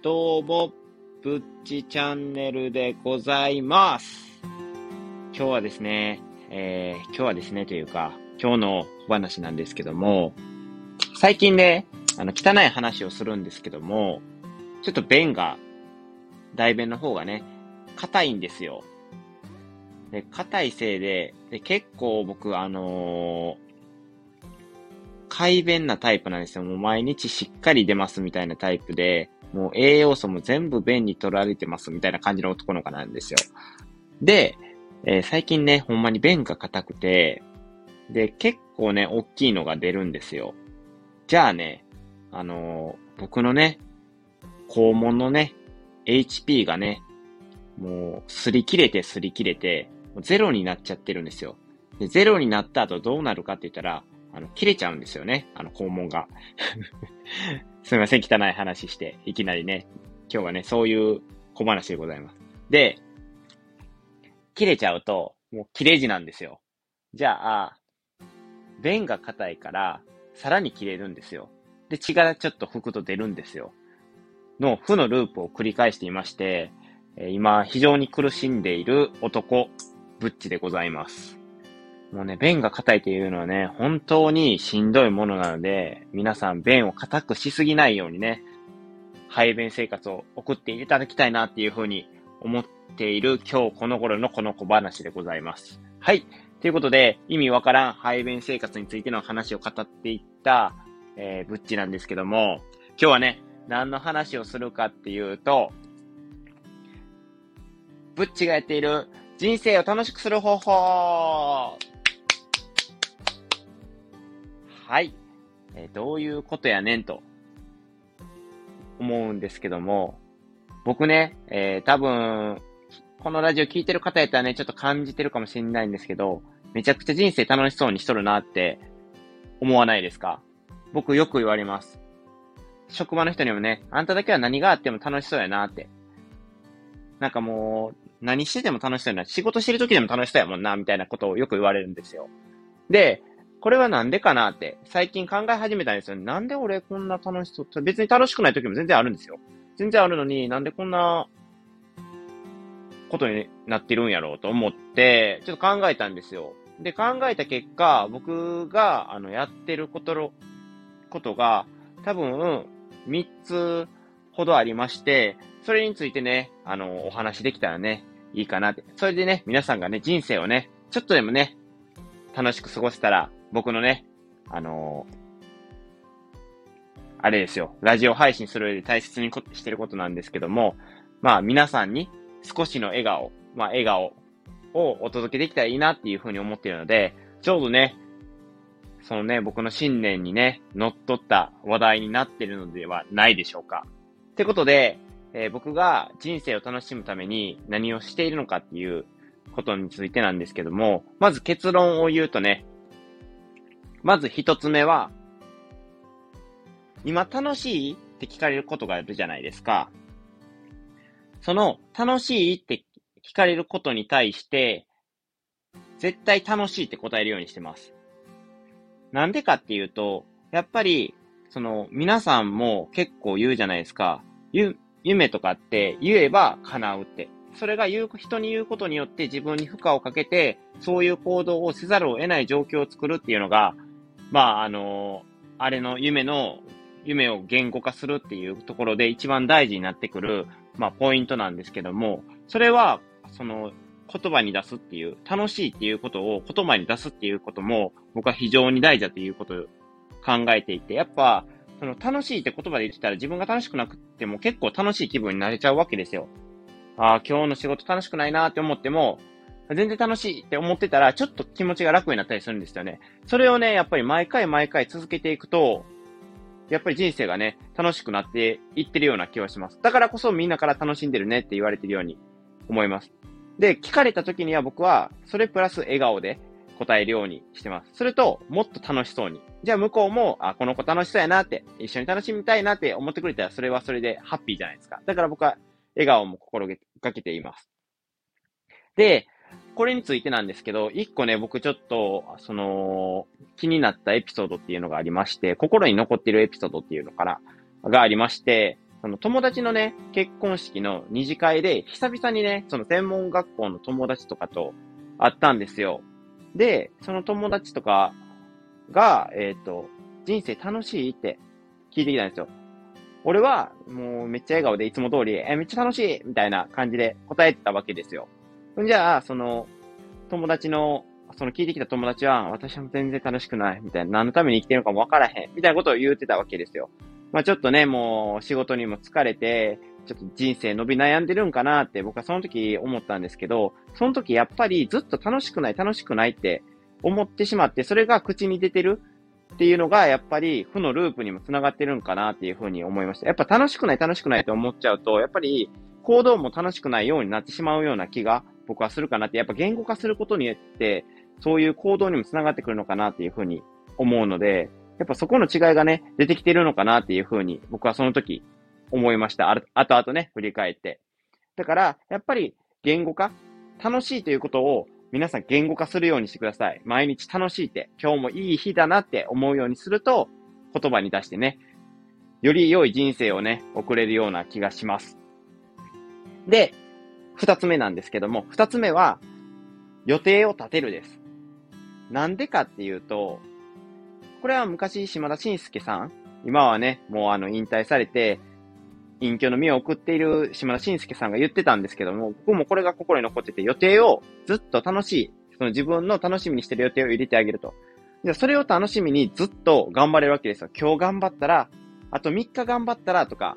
どうも、ぶっちチャンネルでございます。今日はですね、えー、今日はですね、というか、今日のお話なんですけども、最近ね、あの、汚い話をするんですけども、ちょっと弁が、大弁の方がね、硬いんですよ。で、硬いせいで、で、結構僕、あのー快便なタイプなんですよ。もう毎日しっかり出ますみたいなタイプで、もう栄養素も全部便に取られてますみたいな感じの男の子なんですよ。で、えー最近ね、ほんまに便が硬くて、で、結構ね、大きいのが出るんですよ。じゃあね、あのー僕のね、肛門のね、HP がね、もう、擦り切れて擦り切れて、ゼロになっちゃってるんですよ。で、ゼロになった後どうなるかって言ったら、あの、切れちゃうんですよね。あの、肛門が。すみません、汚い話して、いきなりね。今日はね、そういう小話でございます。で、切れちゃうと、もう切れ字なんですよ。じゃあ、便が硬いから、さらに切れるんですよ。で、血がちょっと吹くと出るんですよ。の負のループを繰り返していまして、今、非常に苦しんでいる男、ブッチでございます。もうね、便が硬いというのはね、本当にしんどいものなので、皆さん便を硬くしすぎないようにね、排便生活を送っていただきたいなっていうふうに思っている今日この頃のこの小話でございます。はい。ということで、意味わからん排便生活についての話を語っていった、えー、ブッチなんですけども、今日はね、何の話をするかっていうと、ブッチがやっている人生を楽しくする方法はい。えどういうことやねんと思うんですけども、僕ね、えー多分、このラジオ聞いてる方やったらね、ちょっと感じてるかもしれないんですけど、めちゃくちゃ人生楽しそうにしとるなって思わないですか？僕よく言われます。職場の人にもね、あんただけは何があっても楽しそうやなって。なんかもう、何してても楽しそうやな。仕事してる時でも楽しそうやもんな、みたいなことをよく言われるんですよ。で、これはなんでかなって、最近考え始めたんですよ。なんで俺こんな楽しそう、別に楽しくない時も全然あるんですよ。全然あるのに、なんでこんなことになってるんやろうと思って、ちょっと考えたんですよ。で、考えた結果、僕が、あの、やってることの、ことが、多分、3つほどありまして、それについてね、あの、お話できたらね、いいかなって。それでね、皆さんがね、人生をね、ちょっとでもね、楽しく過ごせたら、僕のね、あのあれですよ、ラジオ配信する上で大切にこしてることなんですけども、まあ皆さんに少しの笑顔、まあ笑顔をお届けできたらいいなっていうふうに思っているので、ちょうどね、そのね、僕の信念にね、乗っ取った話題になってるのではないでしょうか。ってことで、えー僕が人生を楽しむために何をしているのかっていうことについてなんですけども、まず結論を言うとね、まず一つ目は、今楽しいって聞かれることがあるじゃないですか。その楽しいって聞かれることに対して、絶対楽しいって答えるようにしてます。なんでかっていうと、やっぱり、その、皆さんも結構言うじゃないですか。ゆ、夢とかって言えば叶うって。それが言う、人に言うことによって自分に負荷をかけて、そういう行動をせざるを得ない状況を作るっていうのが、まあ、あの、あれの夢の、夢を言語化するっていうところで一番大事になってくる、まあ、ポイントなんですけども、それは、その、言葉に出すっていう、楽しいっていうことを言葉に出すっていうことも、僕は非常に大事だということを考えていて、やっぱ、その楽しいって言葉で言ってたら自分が楽しくなくても結構楽しい気分になれちゃうわけですよ。ああ、今日の仕事楽しくないなって思っても、全然楽しいって思ってたら、ちょっと気持ちが楽になったりするんですよね。それをね、やっぱり毎回毎回続けていくと、やっぱり人生がね、楽しくなっていってるような気はします。だからこそみんなから楽しんでるねって言われてるように思います。で、聞かれた時には僕は、それプラス笑顔で答えるようにしてます。それと、もっと楽しそうに。じゃあ向こうも、あ、この子楽しそうやなって、一緒に楽しみたいなって思ってくれたら、それはそれでハッピーじゃないですか。だから僕は、笑顔も心がけています。で、これについてなんですけど、一個ね、僕ちょっと、その、気になったエピソードっていうのがありまして、心に残っているエピソードっていうのかな、がありまして、その友達のね、結婚式の二次会で、久々にね、その専門学校の友達とかと会ったんですよ。で、その友達とかが、えっ、ー、と、人生楽しいって聞いてきたんですよ。俺は、もうめっちゃ笑顔でいつも通り、え、めっちゃ楽しいみたいな感じで答えてたわけですよ。じゃあ、その、友達の、その聞いてきた友達は、私も全然楽しくない、みたいな、何のために生きてるのかもわからへん、みたいなことを言ってたわけですよ。まあちょっとね、もう仕事にも疲れて、ちょっと人生伸び悩んでるんかなって僕はその時思ったんですけど、その時やっぱりずっと楽しくない、楽しくないって思ってしまって、それが口に出てるっていうのが、やっぱり負のループにも繋がってるんかなっていうふうに思いました。やっぱ楽しくない、楽しくないと思っちゃうと、やっぱり行動も楽しくないようになってしまうような気が僕はするかなって、やっぱ言語化することによって、そういう行動にも繋がってくるのかなっていうふうに思うので、やっぱそこの違いがね、出てきてるのかなっていうふうに僕はその時思いました。あとあとね、振り返って。だから、やっぱり言語化楽しいということを皆さん言語化するようにしてください。毎日楽しいって、今日もいい日だなって思うようにすると、言葉に出してね、より良い人生をね、送れるような気がします。で、二つ目なんですけども、二つ目は、予定を立てるです。なんでかっていうと、これは昔島田紳介さん、今はね、もうあの引退されて、隠居の身を送っている島田紳介さんが言ってたんですけども、僕もこれが心に残ってて、予定をずっと楽しい、その自分の楽しみにしてる予定を入れてあげると。じゃそれを楽しみにずっと頑張れるわけですよ。今日頑張ったら、あと3日頑張ったらとか、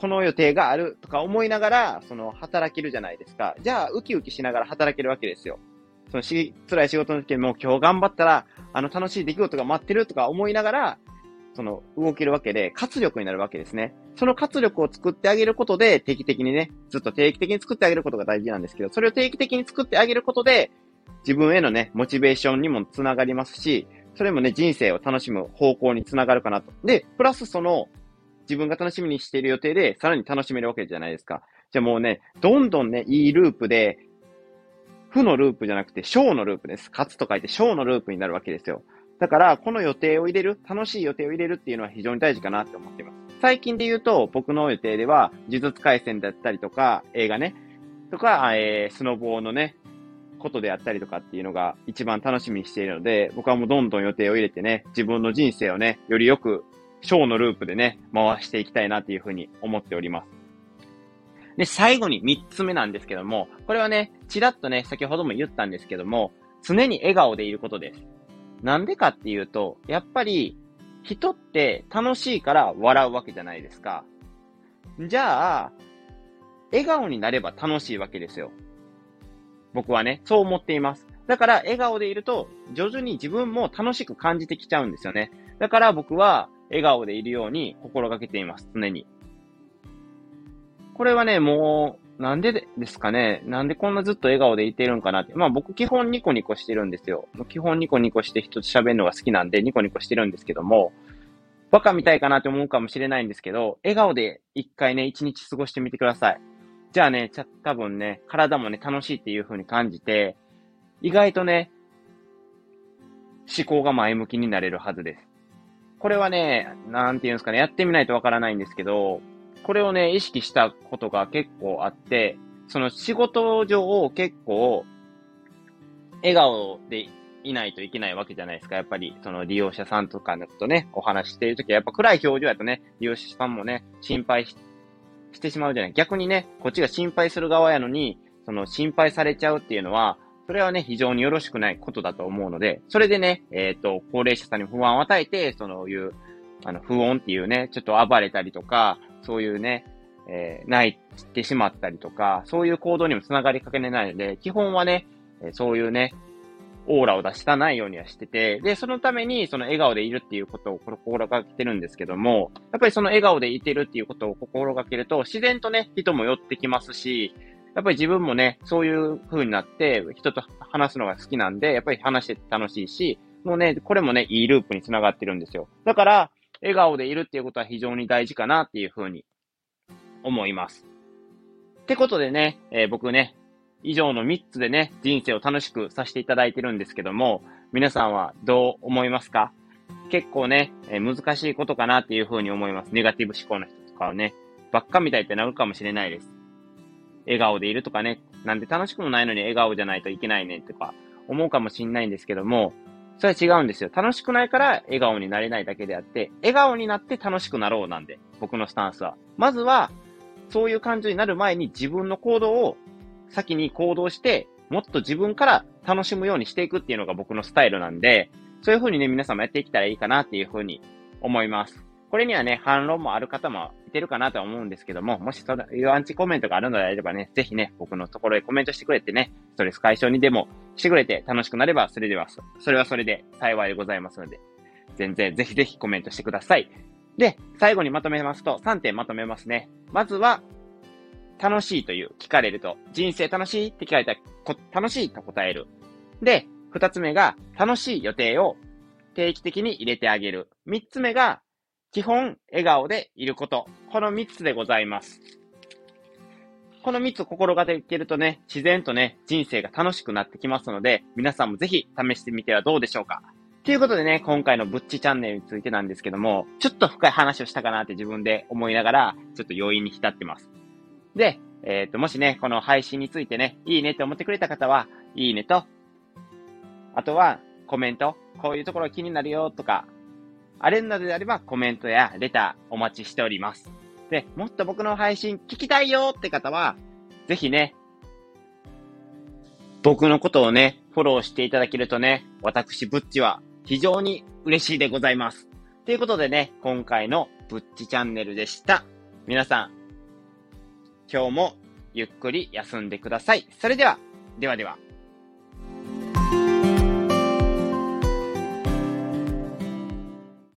この予定があるとか思いながら、その働けるじゃないですか。じゃあ、ウキウキしながら働けるわけですよ。そのし、辛い仕事の時も今日頑張ったら、あの楽しい出来事が待ってるとか思いながら、その、動けるわけで、活力になるわけですね。その活力を作ってあげることで、定期的にね、ずっと定期的に作ってあげることが大事なんですけど、それを定期的に作ってあげることで、自分へのね、モチベーションにもつながりますし、それもね、人生を楽しむ方向につながるかなと。で、プラスその、自分が楽しみにしている予定で、さらに楽しめるわけじゃないですか。じゃあもうね、どんどんね、いいループで、負のループじゃなくて、小のループです。勝つと書いて小のループになるわけですよ。だから、この予定を入れる、楽しい予定を入れるっていうのは非常に大事かなって思っています。最近で言うと、僕の予定では、呪術回戦だったりとか、映画ね、とか、えー、スノボーのね、ことであったりとかっていうのが一番楽しみにしているので、僕はもうどんどん予定を入れてね、自分の人生をね、よりよく、小のループでね、回していきたいなっていうふうに思っております。で、最後に三つ目なんですけども、これはね、ちらっとね、先ほども言ったんですけども、常に笑顔でいることです。なんでかっていうと、やっぱり人って楽しいから笑うわけじゃないですか。じゃあ、笑顔になれば楽しいわけですよ。僕はね、そう思っています。だから、笑顔でいると、徐々に自分も楽しく感じてきちゃうんですよね。だから僕は、笑顔でいるように心がけています、常に。これはね、もう、なんでですかねなんでこんなずっと笑顔でいてるんかなって。まあ僕基本ニコニコしてるんですよ。基本ニコニコして人と喋るのが好きなんでニコニコしてるんですけども、バカみたいかなって思うかもしれないんですけど、笑顔で一回ね、一日過ごしてみてください。じゃあね、ちゃ、多分ね、体もね、楽しいっていう風に感じて、意外とね、思考が前向きになれるはずです。これはね、なんていうんですかね、やってみないとわからないんですけど、これをね、意識したことが結構あって、その仕事上結構、笑顔でいないといけないわけじゃないですか。やっぱり、その利用者さんとかのとね、お話しているときは、やっぱ暗い表情やとね、利用者さんもね、心配してしまうじゃない。逆にね、こっちが心配する側やのに、その心配されちゃうっていうのは、それはね、非常によろしくないことだと思うので、それでね、えっ、ー、と、高齢者さんに不安を与えて、そのいう、あの、不穏っていうね、ちょっと暴れたりとか、そういうね、えー、泣いてしまったりとか、そういう行動にもつながりかけないので、基本はね、えそういうね、オーラを出したないようにはしてて、で、そのために、その笑顔でいるっていうことを心がけてるんですけども、やっぱりその笑顔でいてるっていうことを心がけると、自然とね、人も寄ってきますし、やっぱり自分もね、そういう風になって、人と話すのが好きなんで、やっぱり話して楽しいし、もうね、これもね、いいループにつながってるんですよ。だから、笑顔でいるっていうことは非常に大事かなっていうふうに思います。ってことでね、えー、僕ね、以上の3つでね、人生を楽しくさせていただいてるんですけども、皆さんはどう思いますか？結構ね、えー、難しいことかなっていうふうに思います。ネガティブ思考の人とかはね、ばっかみたいってなるかもしれないです。笑顔でいるとかね、なんで楽しくもないのに笑顔じゃないといけないねとか思うかもしんないんですけども、それは違うんですよ。楽しくないから笑顔になれないだけであって、笑顔になって楽しくなろうなんで、僕のスタンスは。まずは、そういう感情になる前に自分の行動を先に行動して、もっと自分から楽しむようにしていくっていうのが僕のスタイルなんで、そういう風にね、皆さんもやっていけたらいいかなっていう風に思います。これにはね、反論もある方もいてるかなと思うんですけども、もしそういうアンチコメントがあるのであればね、ぜひね、僕のところへコメントしてくれてね、ストレス解消にでもしてくれて楽しくなれば、それでは、それはそれで幸いでございますので、全然ぜひぜひコメントしてください。で、最後にまとめますと、3点まとめますね。まずは、楽しいという聞かれると、人生楽しいって聞かれたら、楽しいと答える。で、2つ目が、楽しい予定を定期的に入れてあげる。3つ目が、基本、笑顔でいること。この3つでございます。この3つ心がけてるとね、自然とね、人生が楽しくなってきますので、皆さんもぜひ試してみてはどうでしょうか。ということでね、今回のぶっちチャンネルについてなんですけども、ちょっと深い話をしたかなって自分で思いながら、ちょっと要因に浸ってます。で、えっ、ー、と、もしね、この配信についてね、いいねって思ってくれた方は、いいねと、あとはコメント、こういうところ気になるよとか、あれなどであればコメントやレターお待ちしております。で、もっと僕の配信聞きたいよって方は、ぜひね、僕のことをね、フォローしていただけるとね、私、ブッチは非常に嬉しいでございます。ということでね、今回のブッチチャンネルでした。皆さん、今日もゆっくり休んでください。それでは、ではでは。